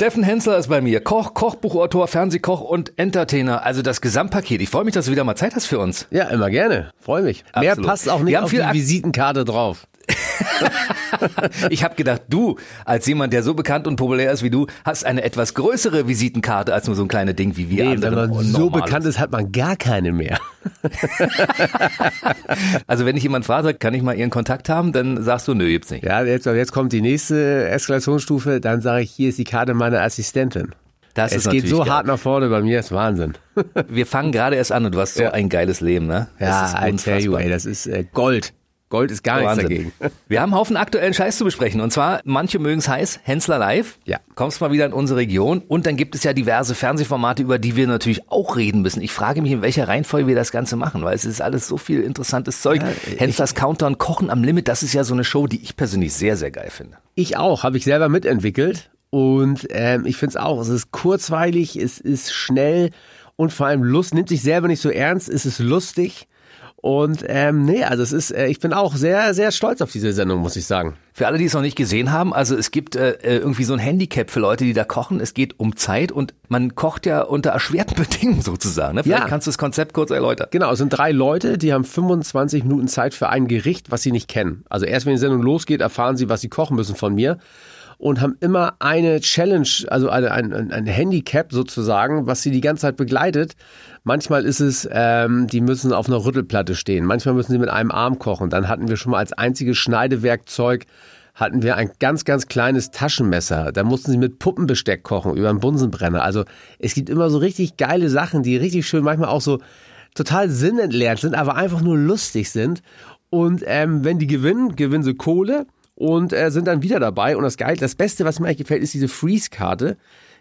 Steffen Hensler ist bei mir. Koch, Kochbuchautor, Fernsehkoch und Entertainer. Also das Gesamtpaket. Ich freue mich, dass du wieder mal Zeit hast für uns. Ja, immer gerne. Freue mich. Mehr Absolut. passt auch nicht auf die Ak- Visitenkarte drauf. Ich habe gedacht, du, als jemand, der so bekannt und populär ist wie du, hast eine etwas größere Visitenkarte als nur so ein kleines Ding wie wir Nee, wenn man so bekannt ist, hat man gar keine mehr. Also wenn ich jemand frage, kann ich mal ihren Kontakt haben, dann sagst du, nö, gibt's nicht. Ja, jetzt, jetzt kommt die nächste Eskalationsstufe. Dann sage ich, hier ist die Karte meiner Assistentin. Das es ist geht so geil. hart nach vorne bei mir, ist Wahnsinn. Wir fangen gerade erst an und du hast so Ja. ein geiles Leben, ne? Ja, das I tell you, unfassbar. ey, das ist äh, Gold. Gold ist gar nichts Wahnsinn. dagegen. Wir haben einen Haufen aktuellen Scheiß zu besprechen. Und zwar, manche mögen es heiß, Hensler Live. Ja. Kommst mal wieder in unsere Region. Und dann gibt es ja diverse Fernsehformate, über die wir natürlich auch reden müssen. Ich frage mich, in welcher Reihenfolge wir das Ganze machen, weil es ist alles so viel interessantes Zeug. Henslers Countdown, Kochen am Limit, das ist ja so eine Show, die ich persönlich sehr, sehr geil finde. Ich auch, habe ich selber mitentwickelt. Und ähm, ich finde es auch, es ist kurzweilig, es ist schnell und vor allem Lust, nimmt sich selber nicht so ernst, es ist lustig. Und ähm, nee, also es ist, äh, ich bin auch sehr, sehr stolz auf diese Sendung, muss ich sagen. Für alle, die es noch nicht gesehen haben, also es gibt äh, äh, irgendwie so ein Handicap für Leute, die da kochen. Es geht um Zeit und man kocht ja unter erschwerten Bedingungen sozusagen. Ne? Vielleicht Ja. kannst du das Konzept kurz erläutern. Genau, es sind drei Leute, die haben 25 Minuten Zeit für ein Gericht, was sie nicht kennen. Also erst wenn die Sendung losgeht, erfahren sie, was sie kochen müssen von mir. Und haben immer eine Challenge, also eine, ein, ein- Handicap sozusagen, was sie die ganze Zeit begleitet. Manchmal ist es, ähm, die müssen auf einer Rüttelplatte stehen. Manchmal müssen sie mit einem Arm kochen. Dann hatten wir schon mal als einziges Schneidewerkzeug hatten wir ein ganz, ganz kleines Taschenmesser. Da mussten sie mit Puppenbesteck kochen über einen Bunsenbrenner. Also es gibt immer so richtig geile Sachen, die richtig schön, manchmal auch so total sinnentleert sind, aber einfach nur lustig sind. Und ähm, wenn die gewinnen, gewinnen sie Kohle und äh, sind dann wieder dabei. Und das Geil, das Beste, was mir eigentlich gefällt, ist diese Freeze-Karte.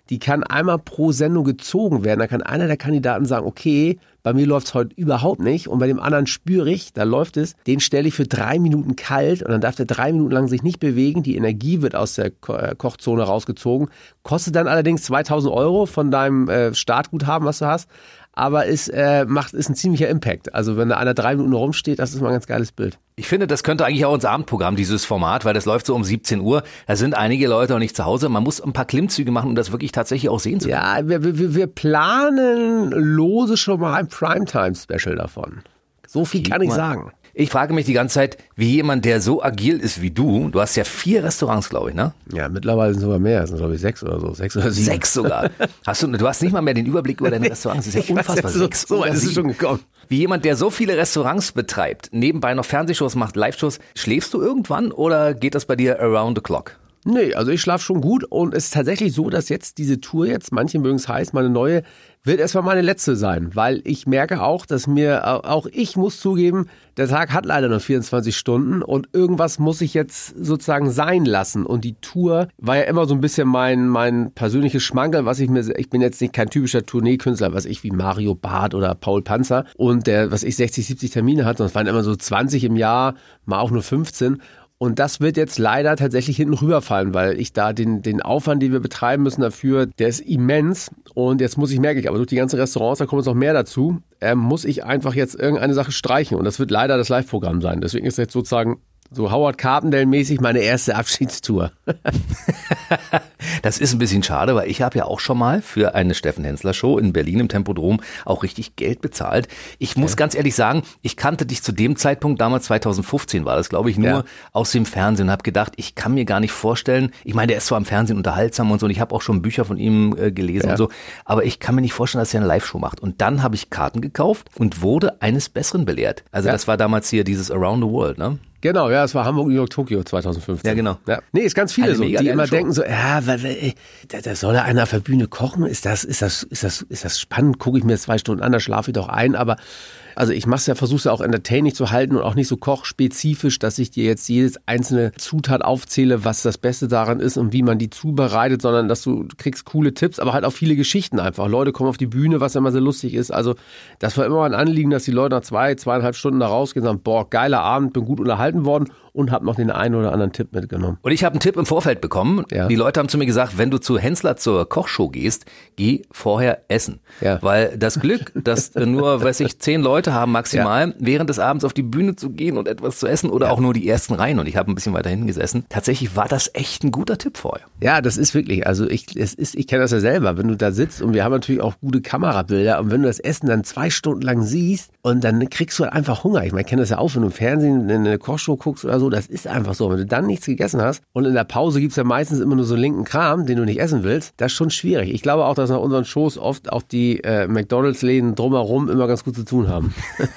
Die kann einmal pro Sendung gezogen werden. Da kann einer der Kandidaten sagen, okay, bei mir läuft's heute überhaupt nicht. Und bei dem anderen spüre ich, da läuft es. Den stelle ich für drei Minuten kalt und dann darf der drei Minuten lang sich nicht bewegen. Die Energie wird aus der Ko äh, Kochzone rausgezogen. Kostet dann allerdings 2000 Euro von deinem äh, Startguthaben, was du hast. Aber ist, äh, macht, ist ein ziemlicher Impact. Also wenn da einer drei Minuten rumsteht, das ist mal ein ganz geiles Bild. Ich finde, das könnte eigentlich auch ins Abendprogramm, dieses Format, weil das läuft so um 17 Uhr. Da sind einige Leute noch nicht zu Hause. Man muss ein paar Klimmzüge machen, um das wirklich tatsächlich auch sehen zu können. Ja, wir, wir, wir planen lose schon mal ein Primetime-Special davon. So viel kann ich mal. sagen. Ich frage mich die ganze Zeit, wie jemand, der so agil ist wie du, du hast ja vier Restaurants, glaube ich, ne? Ja, mittlerweile sind sogar mehr. Es sind, glaube ich, sechs oder so. Sechs oder sieben. Sechs sogar. Hast du, du hast nicht mal mehr den Überblick über deine Restaurants. Das ist ja unfassbar. So, Sechs so weit ist es schon gekommen. Wie jemand, der so viele Restaurants betreibt, nebenbei noch Fernsehshows macht, Live-Shows, schläfst du irgendwann oder geht das bei dir around the clock? Nee, also ich schlafe schon gut und es ist tatsächlich so, dass jetzt diese Tour jetzt, manche mögen es heiß, meine neue, wird erstmal meine letzte sein, weil ich merke auch, dass mir, auch ich muss zugeben, der Tag hat leider nur 24 Stunden und irgendwas muss ich jetzt sozusagen sein lassen. Und die Tour war ja immer so ein bisschen mein, mein persönliches Schmankerl, was ich mir, ich bin jetzt nicht kein typischer Tourneekünstler, was ich wie Mario Barth oder Paul Panzer und der, was ich 60, 70 Termine hatte, und es waren immer so 20 im Jahr, mal auch nur 15 und das wird jetzt leider tatsächlich hinten rüberfallen, weil ich da den, den Aufwand, den wir betreiben müssen dafür, der ist immens. Und jetzt muss ich, merke ich, aber durch die ganzen Restaurants, da kommt jetzt noch mehr dazu, ähm, muss ich einfach jetzt irgendeine Sache streichen. Und das wird leider das Live-Programm sein. Deswegen ist jetzt sozusagen so Howard Carpendale-mäßig meine erste Abschiedstour. Das ist ein bisschen schade, weil ich habe ja auch schon mal für eine Steffen Hensler Show in Berlin im Tempodrom auch richtig Geld bezahlt. Ich muss ganz ehrlich sagen, ich kannte dich zu dem Zeitpunkt, damals 2015 war das, glaube ich, nur Ja. aus dem Fernsehen und habe gedacht, ich kann mir gar nicht vorstellen, ich meine, der ist zwar am Fernsehen unterhaltsam und so und ich habe auch schon Bücher von ihm äh, gelesen Ja. und so, aber ich kann mir nicht vorstellen, dass er eine Live-Show macht. Und dann habe ich Karten gekauft und wurde eines Besseren belehrt. Also Ja. das war damals hier dieses Around the World, ne? Genau, ja, es war Hamburg, New York, Tokio 2015. Ja, genau. Ja. Nee, ist ganz viele Eine so, die immer Show. denken so, ja, weil, weil, da, da soll da einer auf der Bühne kochen, ist das, ist das, ist das, ist das spannend, gucke ich mir zwei Stunden an, da schlafe ich doch ein, aber also ich mach's ja, versuch's ja auch entertaining zu halten und auch nicht so kochspezifisch, dass ich dir jetzt jedes einzelne Zutat aufzähle, was das Beste daran ist und wie man die zubereitet, sondern dass du kriegst coole Tipps, aber halt auch viele Geschichten einfach. Leute kommen auf die Bühne, was immer sehr lustig ist. Also das war immer ein Anliegen, dass die Leute nach zwei, zweieinhalb Stunden da rausgehen und sagen, boah, geiler Abend, bin gut unterhalten worden und habe noch den einen oder anderen Tipp mitgenommen. Und ich habe einen Tipp im Vorfeld bekommen. Ja. Die Leute haben zu mir gesagt, wenn du zu Hensler zur Kochshow gehst, geh vorher essen. Ja. Weil das Glück, dass nur, weiß ich, zehn Leute haben maximal, während des Abends auf die Bühne zu gehen und etwas zu essen oder auch nur die ersten Reihen. Und ich habe ein bisschen weiter hinten gesessen. Tatsächlich war das echt ein guter Tipp vorher. Ja, das ist wirklich, also ich, es ist, ich kenne das ja selber, wenn du da sitzt und wir haben natürlich auch gute Kamerabilder und wenn du das Essen dann zwei Stunden lang siehst und dann kriegst du halt einfach Hunger. Ich meine, ich kenne das ja auch, wenn du im Fernsehen in eine Kochshow guckst oder so, das ist einfach so. Wenn du dann nichts gegessen hast und in der Pause gibt's ja meistens immer nur so linken Kram, den du nicht essen willst, das ist schon schwierig. Ich glaube auch, dass nach unseren Shows oft auch die äh, McDonalds-Läden drumherum immer ganz gut zu tun haben.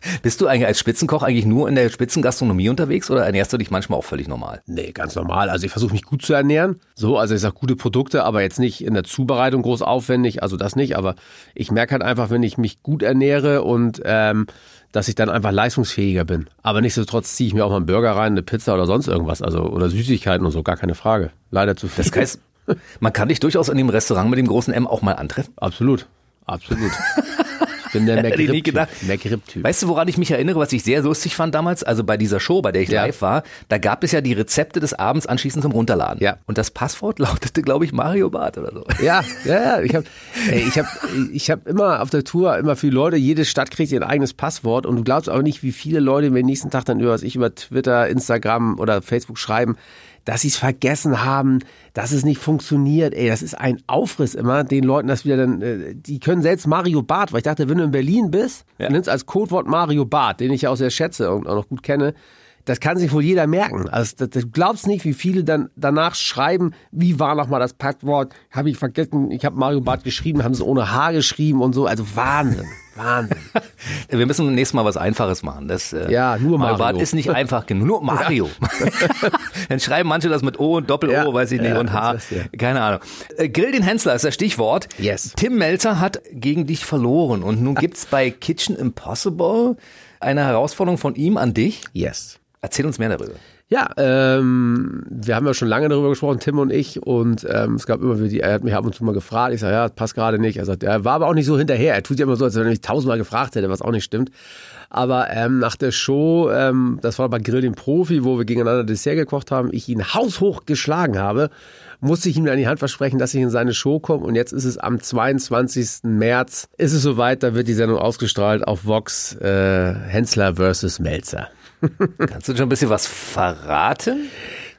Bist du eigentlich als Spitzenkoch eigentlich nur in der Spitzengastronomie unterwegs oder ernährst du dich manchmal auch völlig normal? Nee, ganz normal. Also ich versuche mich gut zu ernähren. So, also ich sage gute Produkte, aber jetzt nicht in der Zubereitung groß aufwendig, also das nicht. Aber ich merke halt einfach, wenn ich mich gut ernähre und ähm, dass ich dann einfach leistungsfähiger bin. Aber nichtsdestotrotz ziehe ich mir auch mal einen Burger rein, eine Pizza oder sonst irgendwas. Also oder Süßigkeiten und so, gar keine Frage. Leider zu viel. Das heißt, man kann dich durchaus in dem Restaurant mit dem großen M auch mal antreffen. Absolut. Absolut. Ich bin der McRib-Typ. Weißt du, woran ich mich erinnere, was ich sehr lustig fand damals? Also bei dieser Show, bei der ich Ja. live war, da gab es ja die Rezepte des Abends anschließend zum Runterladen. Ja. Und das Passwort lautete, glaube ich, Mario Barth oder so. Ja, ja, ja. Ich habe ich hab, ich hab immer auf der Tour immer viele Leute, jede Stadt kriegt ihr eigenes Passwort und du glaubst auch nicht, wie viele Leute mir nächsten Tag dann über was ich über Twitter, Instagram oder Facebook schreiben, dass sie es vergessen haben, dass es nicht funktioniert. Ey, das ist ein Aufriss immer, den Leuten das wieder dann, äh, die können selbst Mario Barth, weil ich dachte, wenn du in Berlin bist, Ja. nimmst als Codewort Mario Barth, den ich ja auch sehr schätze und auch noch gut kenne, das kann sich wohl jeder merken. Also das, das, du glaubst nicht, wie viele dann danach schreiben, wie war nochmal das Passwort, habe ich vergessen, ich habe Mario Barth geschrieben, haben es ohne H geschrieben und so. Also Wahnsinn, Wahnsinn. Wir müssen nächstes Mal was Einfaches machen. Das, äh, Ja, nur Mario. Barth ist nicht einfach genug. Nur Mario. Dann schreiben manche das mit O und Doppel-O, Ja, weiß ich nicht, ja, und H. das. Keine Ahnung. Äh, Grill den Hensler ist das Stichwort. Yes. Tim Melzer hat gegen dich verloren. Und nun gibt's bei Kitchen Impossible eine Herausforderung von ihm an dich. Yes. Erzähl uns mehr darüber. Ja, ähm, wir haben ja schon lange darüber gesprochen, Tim und ich, und ähm, es gab immer wieder, die, er hat mich ab und zu mal gefragt, ich sage, ja, passt gerade nicht. Er sagt, er war aber auch nicht so hinterher. Er tut ja immer so, als wenn er mich tausendmal gefragt hätte, was auch nicht stimmt. Aber ähm, nach der Show, ähm, das war bei Grill den Profi, wo wir gegeneinander Dessert gekocht haben, ich ihn haushoch geschlagen habe, musste ich ihm an die Hand versprechen, dass ich in seine Show komme. Und jetzt ist es am 22. März, ist es soweit, da wird die Sendung ausgestrahlt auf Vox äh, Hensler versus Melzer. Kannst du schon ein bisschen was verraten?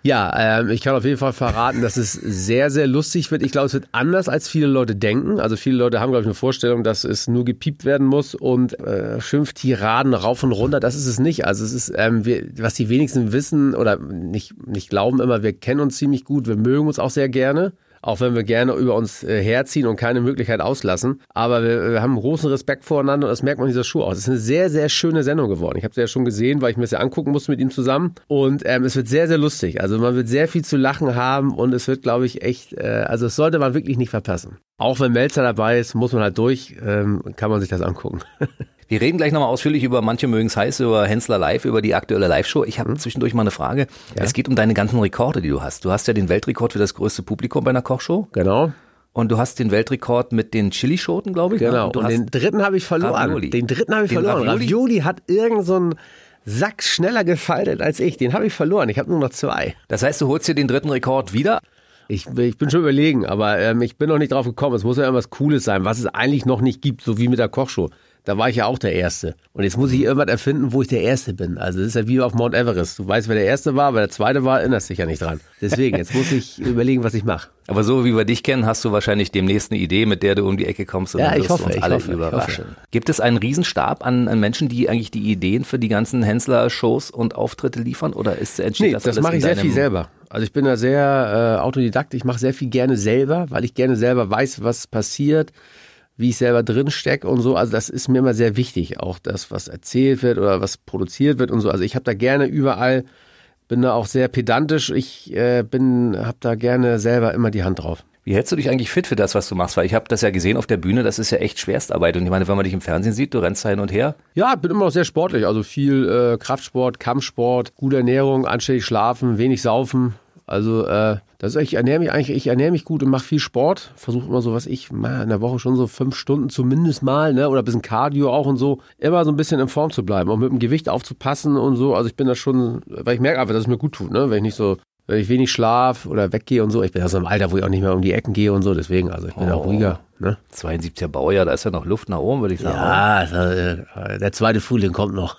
Ja, ähm, ich kann auf jeden Fall verraten, dass es sehr, sehr lustig wird. Ich glaube, es wird anders, als viele Leute denken. Also viele Leute haben, glaube ich, eine Vorstellung, dass es nur gepiept werden muss und äh, Schimpftiraden rauf und runter. Das ist es nicht. Also es ist, ähm, wir, was die wenigsten wissen oder nicht, nicht glauben immer, wir kennen uns ziemlich gut, wir mögen uns auch sehr gerne. Auch wenn wir gerne über uns äh, herziehen und keine Möglichkeit auslassen. Aber wir, wir haben großen Respekt voreinander und das merkt man in dieser Show auch. Es ist eine sehr, sehr schöne Sendung geworden. Ich habe sie ja schon gesehen, weil ich mir das ja angucken musste mit ihm zusammen. Und ähm, es wird sehr, sehr lustig. Also man wird sehr viel zu lachen haben und es wird, glaube ich, echt, äh, also es sollte man wirklich nicht verpassen. Auch wenn Melzer dabei ist, muss man halt durch, ähm, kann man sich das angucken. Wir reden gleich nochmal ausführlich über manche mögen es heiß, über Hensler Live, über die aktuelle Live-Show. Ich habe zwischendurch mal eine Frage. Es geht um deine ganzen Rekorde, die du hast. Du hast ja den Weltrekord für das größte Publikum bei einer Kochshow genau. und du hast den Weltrekord mit den Chilischoten, glaube ich. ne? Genau. Und Und den dritten habe ich verloren. Ravioli. Den dritten habe ich Den verloren. Ravioli? Ravioli, hat irgend so Sack schneller gefaltet als ich. Den habe ich verloren. Ich habe nur noch zwei. das heißt, du holst dir den dritten Rekord wieder. Ich, ich bin schon überlegen, aber ähm, ich bin noch nicht drauf gekommen. Es muss ja irgendwas Cooles sein, was es eigentlich noch nicht gibt, so wie mit der Kochshow. Da war ich ja auch der Erste. Und jetzt muss ich irgendwas erfinden, wo ich der Erste bin. Also das ist ja wie auf Mount Everest. Du weißt, wer der Erste war, wer der Zweite war, erinnerst dich ja nicht dran. Deswegen, jetzt muss ich überlegen, was ich mache. Aber so wie wir dich kennen, hast du wahrscheinlich demnächst eine Idee, mit der du um die Ecke kommst und Ja, dann ich wirst du hoffe, uns ich alle hoffe, überraschen. Gibt es einen Riesenstab an, an Menschen, die eigentlich die Ideen für die ganzen Hensler-Shows und Auftritte liefern? Oder ist entsteht Nee, das, das mache ich sehr viel selber. Also ich bin da sehr äh, Autodidakt. Ich mache sehr viel gerne selber, weil ich gerne selber weiß, was passiert, wie ich selber drin stecke und so. Also das ist mir immer sehr wichtig, auch das, was erzählt wird oder was produziert wird und so. Also ich habe da gerne überall, bin da auch sehr pedantisch. Ich äh, bin, habe da gerne selber immer die Hand drauf. Wie hältst du dich eigentlich fit für das, was du machst? Weil ich habe das ja gesehen auf der Bühne, das ist ja echt Schwerstarbeit. Und ich meine, wenn man dich im Fernsehen sieht, du rennst da hin und her. Ja, bin immer noch sehr sportlich. Also viel äh, Kraftsport, Kampfsport, gute Ernährung, anständig schlafen, wenig saufen. Also äh, Das ist, ich ernähre mich eigentlich, ich ernähre mich gut und mache viel Sport. Versuche immer so, was ich in der Woche schon so fünf Stunden zumindest mal, ne? Oder ein bisschen Cardio auch und so. Immer so ein bisschen in Form zu bleiben und mit dem Gewicht aufzupassen und so. Also ich bin da schon, weil ich merke einfach, dass es mir gut tut, ne? Wenn ich nicht so wenn ich wenig schlaf oder weggehe und so. Ich bin ja so im Alter, wo ich auch nicht mehr um die Ecken gehe und so, deswegen, also ich bin oh. auch ruhiger. Ne? 72er Baujahr, da ist ja noch Luft nach oben, würde ich sagen. Ja, also, äh, der zweite Frühling kommt noch.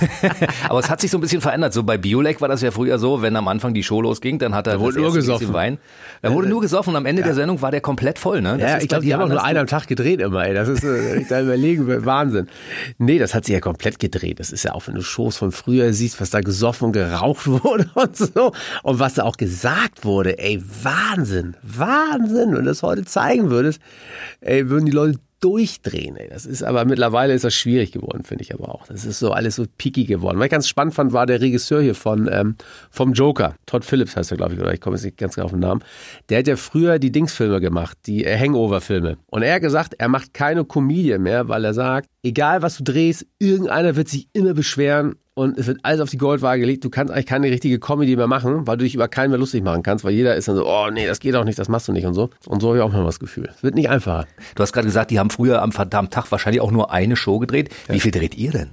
Aber es hat sich so ein bisschen verändert. So bei Biolek war das ja früher so, wenn am Anfang die Show losging, dann hat er da wurde nur gesoffen. Wein. Da wurde nur gesoffen und am Ende ja. der Sendung war der komplett voll. Ne? Das ja, ich glaube, die haben auch nur einen am Tag gedreht immer. Ey. Das ist, äh, ich da überlegen, Wahnsinn. Nee, das hat sich ja komplett gedreht. Das ist ja auch, wenn du Shows von früher siehst, was da gesoffen und geraucht wurde und so. Und was da auch gesagt wurde. Ey, Wahnsinn, Wahnsinn. Und das heute zeigen würdest, ey, würden die Leute durchdrehen. Ey. Das ist aber mittlerweile ist das schwierig geworden, finde ich aber auch. Das ist so alles so picky geworden. Was ich ganz spannend fand, war der Regisseur hier von ähm, vom Joker. Todd Phillips heißt er, glaube ich, oder ich komme jetzt nicht ganz genau auf den Namen. Der hat ja früher die Dingsfilme gemacht, die äh, Hangover-Filme. Und er hat gesagt, er macht keine Comedian mehr, weil er sagt, egal was du drehst, irgendeiner wird sich immer beschweren und es wird alles auf die Goldwaage gelegt. Du kannst eigentlich keine richtige Comedy mehr machen, weil du dich über keinen mehr lustig machen kannst, weil jeder ist dann so, oh nee, das geht auch nicht, das machst du nicht und so. Und so habe ich auch mal das Gefühl. Es wird nicht einfacher. Du hast gerade gesagt, die haben früher am verdammten Tag wahrscheinlich auch nur eine Show gedreht. Wie viel dreht ihr denn?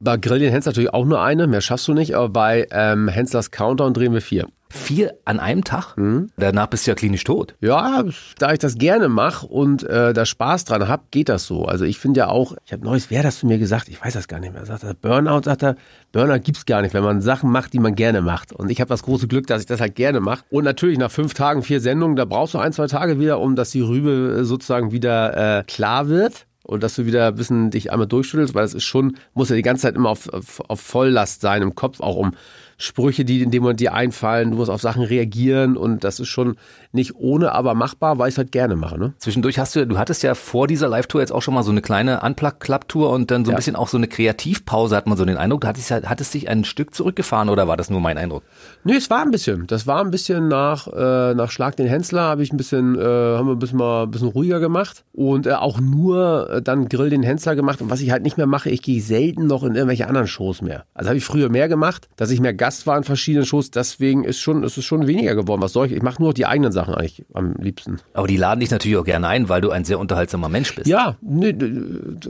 Bei Grillian Hensler natürlich auch nur eine, mehr schaffst du nicht, aber bei ähm, Henslers Countdown drehen wir vier. Vier an einem Tag? Mhm. Danach bist du ja klinisch tot. Ja, da ich das gerne mache und äh, da Spaß dran habe, geht das so. Also ich finde ja auch, ich habe neues, wer das zu mir gesagt? Ich weiß das gar nicht mehr. Sagt er, Burnout, sagt er, Burnout gibt's gar nicht, wenn man Sachen macht, die man gerne macht. Und ich habe das große Glück, dass ich das halt gerne mache. Und natürlich nach fünf Tagen, vier Sendungen, da brauchst du ein, zwei Tage wieder, um dass die Rübe sozusagen wieder äh, klar wird und dass du wieder ein bisschen dich einmal durchschüttelst, weil es ist schon, muss ja die ganze Zeit immer auf, auf, auf Volllast sein im Kopf, auch um Sprüche, die in dem Moment dir einfallen, du musst auf Sachen reagieren und das ist schon nicht ohne, aber machbar, weil ich es halt gerne mache. Ne? Zwischendurch hast du, du hattest ja vor dieser Live-Tour jetzt auch schon mal so eine kleine Unplug-Club-Tour und dann so ein ja. bisschen auch so eine Kreativpause, hat man so den Eindruck. Du hattest, hattest dich ein Stück zurückgefahren oder war das nur mein Eindruck? Nee, es war ein bisschen. Das war ein bisschen nach, äh, nach Schlag den Hensler, habe ich ein bisschen, äh, haben wir ein bisschen mal ein bisschen ruhiger gemacht und äh, auch nur äh, dann Grill den Hensler gemacht. Und was ich halt nicht mehr mache, ich gehe selten noch in irgendwelche anderen Shows mehr. Also habe ich früher mehr gemacht, dass ich mehr Gast Gast war in verschiedenen Shows, deswegen ist schon, ist es schon weniger geworden. Was soll ich? Ich mache nur die eigenen Sachen eigentlich am liebsten. Aber die laden dich natürlich auch gerne ein, weil du ein sehr unterhaltsamer Mensch bist. Ja, nee,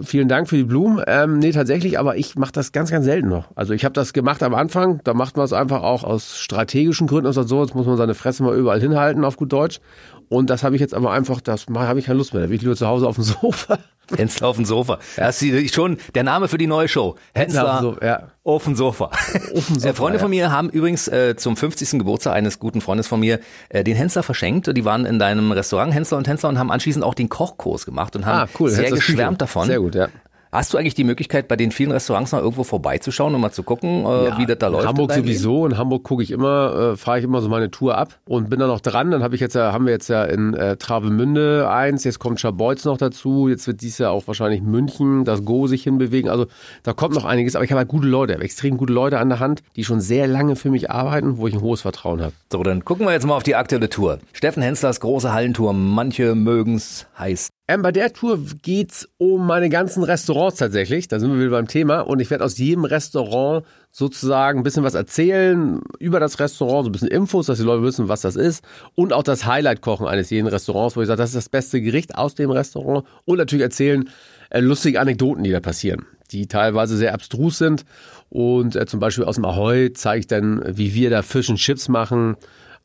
vielen Dank für die Blumen. Ähm, nee, tatsächlich, aber ich mache das ganz, ganz selten noch. Also ich habe das gemacht am Anfang, da macht man es einfach auch aus strategischen Gründen. Also so, jetzt muss man seine Fresse mal überall hinhalten, auf gut Deutsch. Und das habe ich jetzt aber einfach, das habe ich keine Lust mehr. Da will ich lieber zu Hause auf dem Sofa. Hensler auf dem Sofa. Das ist schon der Name für die neue Show. Hensler auf, ja. auf dem Sofa. Auf dem Sofa äh, Freunde von mir haben übrigens äh, zum 50. Geburtstag eines guten Freundes von mir äh, den Hensler verschenkt. Die waren in deinem Restaurant Hensler und Hensler und haben anschließend auch den Kochkurs gemacht und haben ah, cool. sehr geschwärmt davon. Sehr gut, ja. Hast du eigentlich die Möglichkeit, bei den vielen Restaurants noch irgendwo vorbeizuschauen und mal zu gucken, äh, ja, wie das da läuft? In Hamburg sowieso. In Hamburg gucke ich immer, äh, fahre ich immer so meine Tour ab und bin da noch dran. Dann habe ich jetzt ja, haben wir jetzt ja in äh, Travemünde eins, jetzt kommt Schabolz noch dazu, jetzt wird dies Jahr auch wahrscheinlich München, das Go sich hinbewegen. Also da kommt noch einiges, aber ich habe halt gute Leute, habe extrem gute Leute an der Hand, die schon sehr lange für mich arbeiten, wo ich ein hohes Vertrauen habe. So, dann gucken wir jetzt mal auf die aktuelle Tour. Steffen Henslers große Hallentour, manche mögen's heißt ähm, bei der Tour geht's um meine ganzen Restaurants tatsächlich. Da sind wir wieder beim Thema. Und ich werde aus jedem Restaurant sozusagen ein bisschen was erzählen über das Restaurant, so ein bisschen Infos, dass die Leute wissen, was das ist. Und auch das Highlight-Kochen eines jeden Restaurants, wo ich sage, das ist das beste Gericht aus dem Restaurant. Und natürlich erzählen äh, lustige Anekdoten, die da passieren, die teilweise sehr abstrus sind. Und äh, zum Beispiel aus dem Ahoy zeige ich dann, wie wir da Fish and Chips machen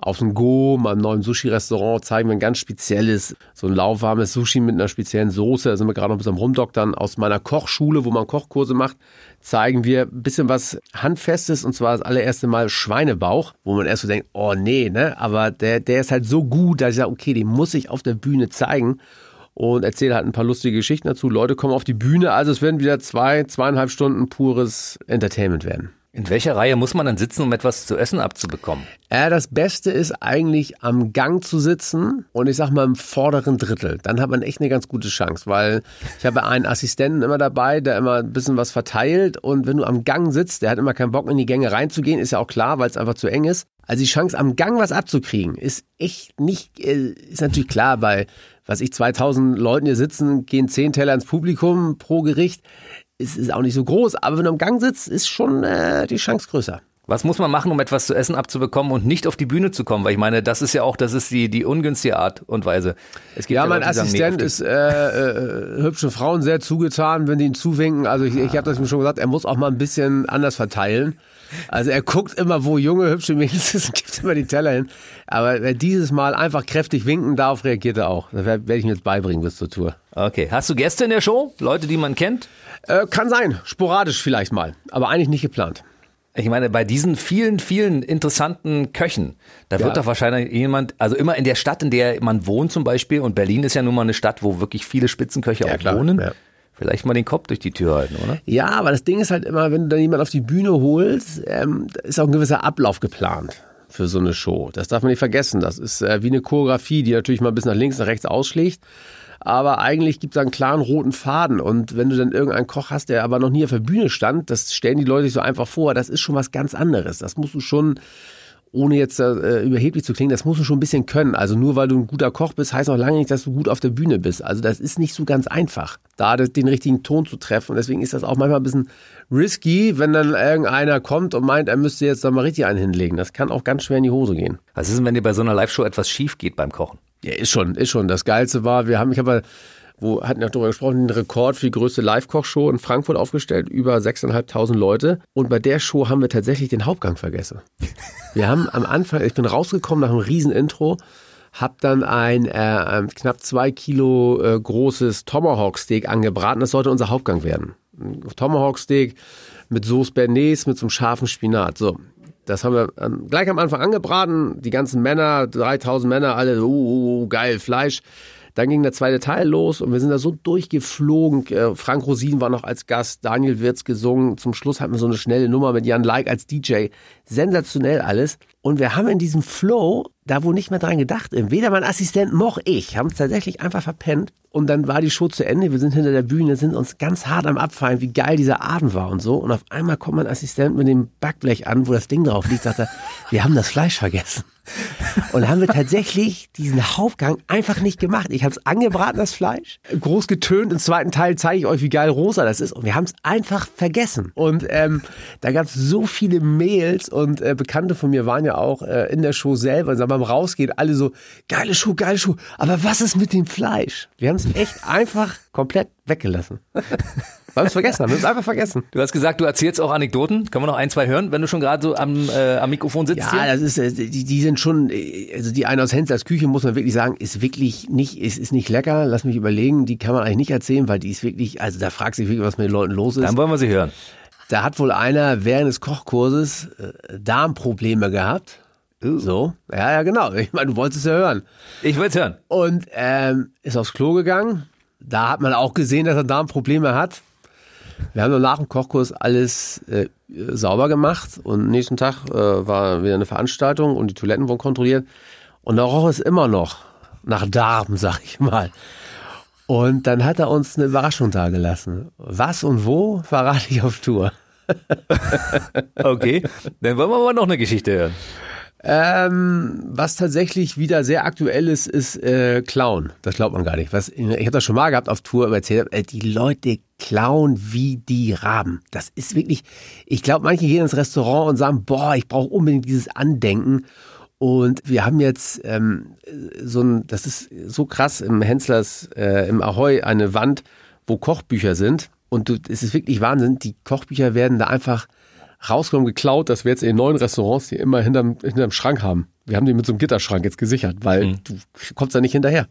auf dem Go, meinem neuen Sushi-Restaurant, zeigen wir ein ganz spezielles, so ein lauwarmes Sushi mit einer speziellen Soße. Da sind wir gerade noch ein bisschen Rumdoktern. Aus meiner Kochschule, wo man Kochkurse macht, zeigen wir ein bisschen was Handfestes und zwar das allererste Mal Schweinebauch, wo man erst so denkt, oh nee, ne? Aber der, der ist halt so gut, dass ich sage, okay, den muss ich auf der Bühne zeigen und erzähle halt ein paar lustige Geschichten dazu. Leute kommen auf die Bühne, also es werden wieder zwei, zweieinhalb Stunden pures Entertainment werden. In welcher Reihe muss man dann sitzen, um etwas zu essen abzubekommen? Äh, das Beste ist eigentlich am Gang zu sitzen und ich sag mal im vorderen Drittel. Dann hat man echt eine ganz gute Chance, weil ich habe einen Assistenten immer dabei, der immer ein bisschen was verteilt und wenn du am Gang sitzt, der hat immer keinen Bock in die Gänge reinzugehen, ist ja auch klar, weil es einfach zu eng ist. Also die Chance am Gang was abzukriegen ist echt nicht, äh, ist natürlich klar, bei was ich 2000 Leuten hier sitzen, gehen 10 Teller ins Publikum pro Gericht es ist auch nicht so groß, aber wenn du am Gang sitzt, ist schon äh, die Chance größer. Was muss man machen, um etwas zu essen abzubekommen und nicht auf die Bühne zu kommen? Weil ich meine, das ist ja auch, das ist die, die ungünstige Art und Weise. Es gibt ja, ja mein Leute, Assistent ist äh, äh, hübsche Frauen sehr zugetan, wenn die ihn zuwinken. Also ich, ich habe das mir schon gesagt, er muss auch mal ein bisschen anders verteilen. Also er guckt immer, wo junge, hübsche Mädels sind gibt immer die Teller hin. Aber wer dieses Mal einfach kräftig winken darf, reagiert er auch. Das werde ich mir jetzt beibringen bis zur Tour. Okay. Hast du Gäste in der Show? Leute, die man kennt? Äh, kann sein. Sporadisch vielleicht mal. Aber eigentlich nicht geplant. Ich meine, bei diesen vielen, vielen interessanten Köchen, da ja. wird doch wahrscheinlich jemand, also immer in der Stadt, in der man wohnt zum Beispiel, und Berlin ist ja nun mal eine Stadt, wo wirklich viele Spitzenköche ja, auch klar, wohnen. Ja. Vielleicht mal den Kopf durch die Tür halten, oder? Ja, aber das Ding ist halt immer, wenn du dann jemanden auf die Bühne holst, ähm, ist auch ein gewisser Ablauf geplant für so eine Show. Das darf man nicht vergessen. Das ist äh, wie eine Choreografie, die natürlich mal bis nach links, nach rechts ausschlägt aber eigentlich gibt es einen klaren roten Faden. Und wenn du dann irgendeinen Koch hast, der aber noch nie auf der Bühne stand, das stellen die Leute sich so einfach vor, das ist schon was ganz anderes. Das musst du schon ohne jetzt äh, überheblich zu klingen, das musst du schon ein bisschen können. Also nur weil du ein guter Koch bist, heißt noch lange nicht, dass du gut auf der Bühne bist. Also das ist nicht so ganz einfach, da den richtigen Ton zu treffen. Und deswegen ist das auch manchmal ein bisschen risky, wenn dann irgendeiner kommt und meint, er müsste jetzt da mal richtig einen hinlegen. Das kann auch ganz schwer in die Hose gehen. Was ist denn, wenn dir bei so einer Live-Show etwas schief geht beim Kochen? Ja, ist schon, ist schon. Das Geilste war, wir haben, ich habe wo hatten ja darüber gesprochen, den Rekord für die größte Live-Koch-Show in Frankfurt aufgestellt, über 6.500 Leute. Und bei der Show haben wir tatsächlich den Hauptgang vergessen. Wir haben am Anfang, ich bin rausgekommen nach einem riesen Intro, hab dann ein äh, knapp zwei Kilo äh, großes Tomahawk-Steak angebraten. Das sollte unser Hauptgang werden. Tomahawk-Steak mit Sauce Bernays, mit so einem scharfen Spinat. So, das haben wir ähm, gleich am Anfang angebraten. Die ganzen Männer, 3000 Männer, alle, uh, uh, uh, geil, Fleisch. Dann ging der zweite Teil los und wir sind da so durchgeflogen. Äh, Frank Rosin war noch als Gast, Daniel Wirz gesungen. Zum Schluss hatten wir so eine schnelle Nummer mit Jan Like als DJ. Sensationell alles. Und wir haben in diesem Flow da wo nicht mehr dran gedacht. Weder mein Assistent noch ich haben es tatsächlich einfach verpennt. Und dann war die Show zu Ende. Wir sind hinter der Bühne, sind uns ganz hart am Abfallen, wie geil dieser Abend war und so. Und auf einmal kommt mein Assistent mit dem Backblech an, wo das Ding drauf liegt, sagt er, wir haben das Fleisch vergessen. Und haben wir tatsächlich diesen Hauptgang einfach nicht gemacht. Ich habe es angebraten, das Fleisch, groß getönt. Im zweiten Teil zeige ich euch, wie geil rosa das ist. Und wir haben es einfach vergessen. Und ähm, da gab es so viele Mails und äh, Bekannte von mir waren ja auch äh, in der Show selber. Und sagen, beim Rausgehen alle so, geile Schuh, geile Schuh. Aber was ist mit dem Fleisch? Wir haben es echt einfach komplett weggelassen. Wir es vergessen haben. Wir haben es einfach vergessen. Du hast gesagt, du erzählst auch Anekdoten. Können wir noch ein, zwei hören, wenn du schon gerade so am, äh, am Mikrofon sitzt? Ja, hier? das ist, äh, die, die sind schon, äh, also die eine aus Henslers Küche, muss man wirklich sagen, ist wirklich nicht, ist, ist nicht lecker. Lass mich überlegen, die kann man eigentlich nicht erzählen, weil die ist wirklich, also da fragt sich wirklich, was mit den Leuten los ist. Dann wollen wir sie hören. Da hat wohl einer während des Kochkurses äh, Darmprobleme gehabt Uh. So, ja, ja, genau. Ich meine, du wolltest es ja hören. Ich wollte es hören. Und ähm, ist aufs Klo gegangen. Da hat man auch gesehen, dass er Darmprobleme hat. Wir haben dann nach dem Kochkurs alles äh, sauber gemacht und nächsten Tag äh, war wieder eine Veranstaltung und die Toiletten wurden kontrolliert. Und da roch es immer noch nach Darm, sag ich mal. Und dann hat er uns eine Überraschung dagelassen. Was und wo, verrate ich auf Tour. okay, dann wollen wir aber noch eine Geschichte hören. Ähm, was tatsächlich wieder sehr aktuell ist, ist äh, Clown. Das glaubt man gar nicht. Was, ich habe das schon mal gehabt auf Tour, aber erzählt, äh, die Leute klauen wie die Raben. Das ist wirklich, ich glaube, manche gehen ins Restaurant und sagen, boah, ich brauche unbedingt dieses Andenken. Und wir haben jetzt ähm, so ein, das ist so krass im Henslers, äh, im Ahoy, eine Wand, wo Kochbücher sind. Und du, es ist wirklich Wahnsinn. Die Kochbücher werden da einfach rausgenommen, geklaut, dass wir jetzt in den neuen Restaurants die immer hinterm, hinterm Schrank haben. Wir haben die mit so einem Gitterschrank jetzt gesichert, weil mhm. du kommst da nicht hinterher.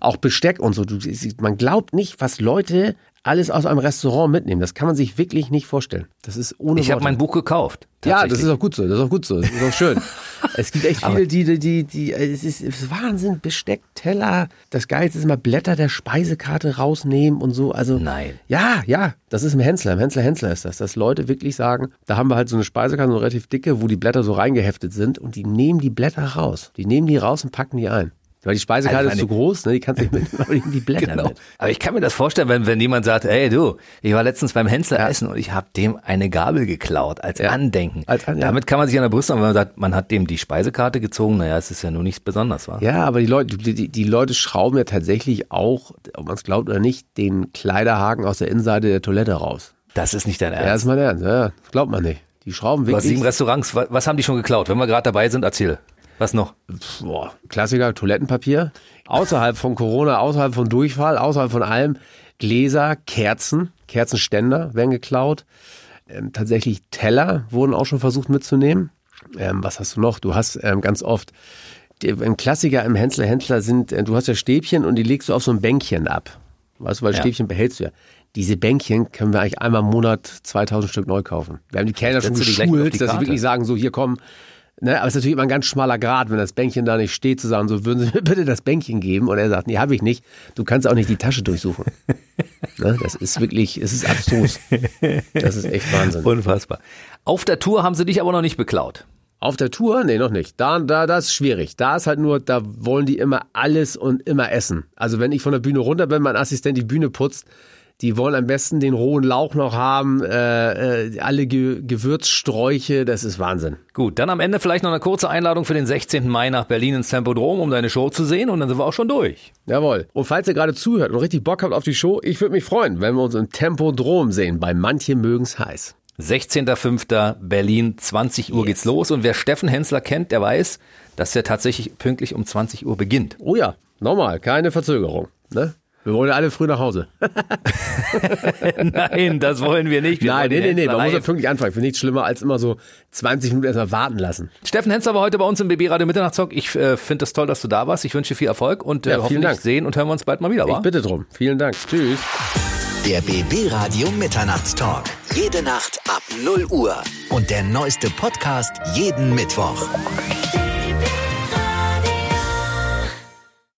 Auch Besteck und so. Du, man glaubt nicht, was Leute alles aus einem Restaurant mitnehmen. Das kann man sich wirklich nicht vorstellen. Das ist ohne Ich habe mein Buch gekauft. Ja, das ist auch gut so. Das ist auch gut so. Das ist auch schön. es gibt echt viele, die, die, die, die, es ist, es ist Wahnsinn. Besteck, Teller. Das Geilste ist immer Blätter der Speisekarte rausnehmen und so. Also. Nein. Ja, ja. Das ist im Hensler. Im Hensler Hensler ist das. Dass Leute wirklich sagen, da haben wir halt so eine Speisekarte, so relativ dicke, wo die Blätter so reingeheftet sind und die nehmen die Blätter raus. Die nehmen die raus und packen die ein. Weil die Speisekarte also ist zu groß, ne? die kannst du nicht mit die Blätter genau. mit. Aber ich kann mir das vorstellen, wenn, wenn jemand sagt, ey du, ich war letztens beim Hensler ja. essen und ich habe dem eine Gabel geklaut als ja. Andenken. Als an. Damit kann man sich an der Brust haben, wenn man sagt, man hat dem die Speisekarte gezogen, naja, es ist ja nur nichts Besonderes, war. Ja, aber die Leute, die, die Leute schrauben ja tatsächlich auch, ob man es glaubt oder nicht, den Kleiderhaken aus der Innenseite der Toilette raus. Das ist nicht dein Ernst. Ja, das ist mein Ernst, ja, das glaubt man nicht. Die schrauben Du hast wirklich. sieben Restaurants. Was haben die schon geklaut? Wenn wir gerade dabei sind, erzähl. Was noch? Boah, Klassiker, Toilettenpapier. Außerhalb von Corona, außerhalb von Durchfall, außerhalb von allem. Gläser, Kerzen, Kerzenständer werden geklaut. Ähm, tatsächlich Teller wurden auch schon versucht mitzunehmen. Ähm, was hast du noch? Du hast ähm, ganz oft, ein Klassiker im Hensler Hensler sind, äh, du hast ja Stäbchen und die legst du auf so ein Bänkchen ab. Weißt du, weil Ja. Stäbchen behältst du ja. Diese Bänkchen können wir eigentlich einmal im Monat 2000 Stück neu kaufen. Wir haben die Kellner schon geschult, dass sie wirklich sagen, so hier kommen, Ne, aber es ist natürlich immer ein ganz schmaler Grad, wenn das Bänkchen da nicht steht, zu sagen, so würden Sie mir bitte das Bänkchen geben. Und er sagt, nee, habe ich nicht. Du kannst auch nicht die Tasche durchsuchen. ne, das ist wirklich, es ist abstrus. Das ist echt Wahnsinn. Unfassbar. Auf der Tour haben sie dich aber noch nicht beklaut. Auf der Tour? Nee, noch nicht. Da, da, das ist schwierig. Da ist halt nur, da wollen die immer alles und immer essen. Also wenn ich von der Bühne runter bin, mein Assistent die Bühne putzt, die wollen am besten den rohen Lauch noch haben, äh, äh, alle Ge Gewürzsträuche, das ist Wahnsinn. Gut, dann am Ende vielleicht noch eine kurze Einladung für den 16. Mai nach Berlin ins Tempodrom, um deine Show zu sehen und dann sind wir auch schon durch. Jawohl. Und falls ihr gerade zuhört und richtig Bock habt auf die Show, ich würde mich freuen, wenn wir uns im Tempodrom sehen. Bei manche mögen's heiß. 16.05. Berlin, 20 Uhr geht's los und wer Steffen Hensler kennt, der weiß, dass er tatsächlich pünktlich um 20 Uhr beginnt. Oh ja, nochmal, keine Verzögerung. Ne? Wir wollen ja alle früh nach Hause. Nein, das wollen wir nicht. Wir Nein, nee, nee, nee, man muss ja pünktlich anfangen. Ich finde nichts schlimmer, als immer so 20 Minuten erstmal warten lassen. Steffen Hensler war heute bei uns im BB Radio Mitternachtstalk. Ich äh, finde es toll, dass du da warst. Ich wünsche dir viel Erfolg und äh, Ja, vielen hoffentlich Dank. sehen und hören wir uns bald mal wieder. Ich Wa? bitte drum. Vielen Dank. Tschüss. Der BB Radio Mitternachtstalk. Jede Nacht ab 0 Uhr. Und der neueste Podcast jeden Mittwoch.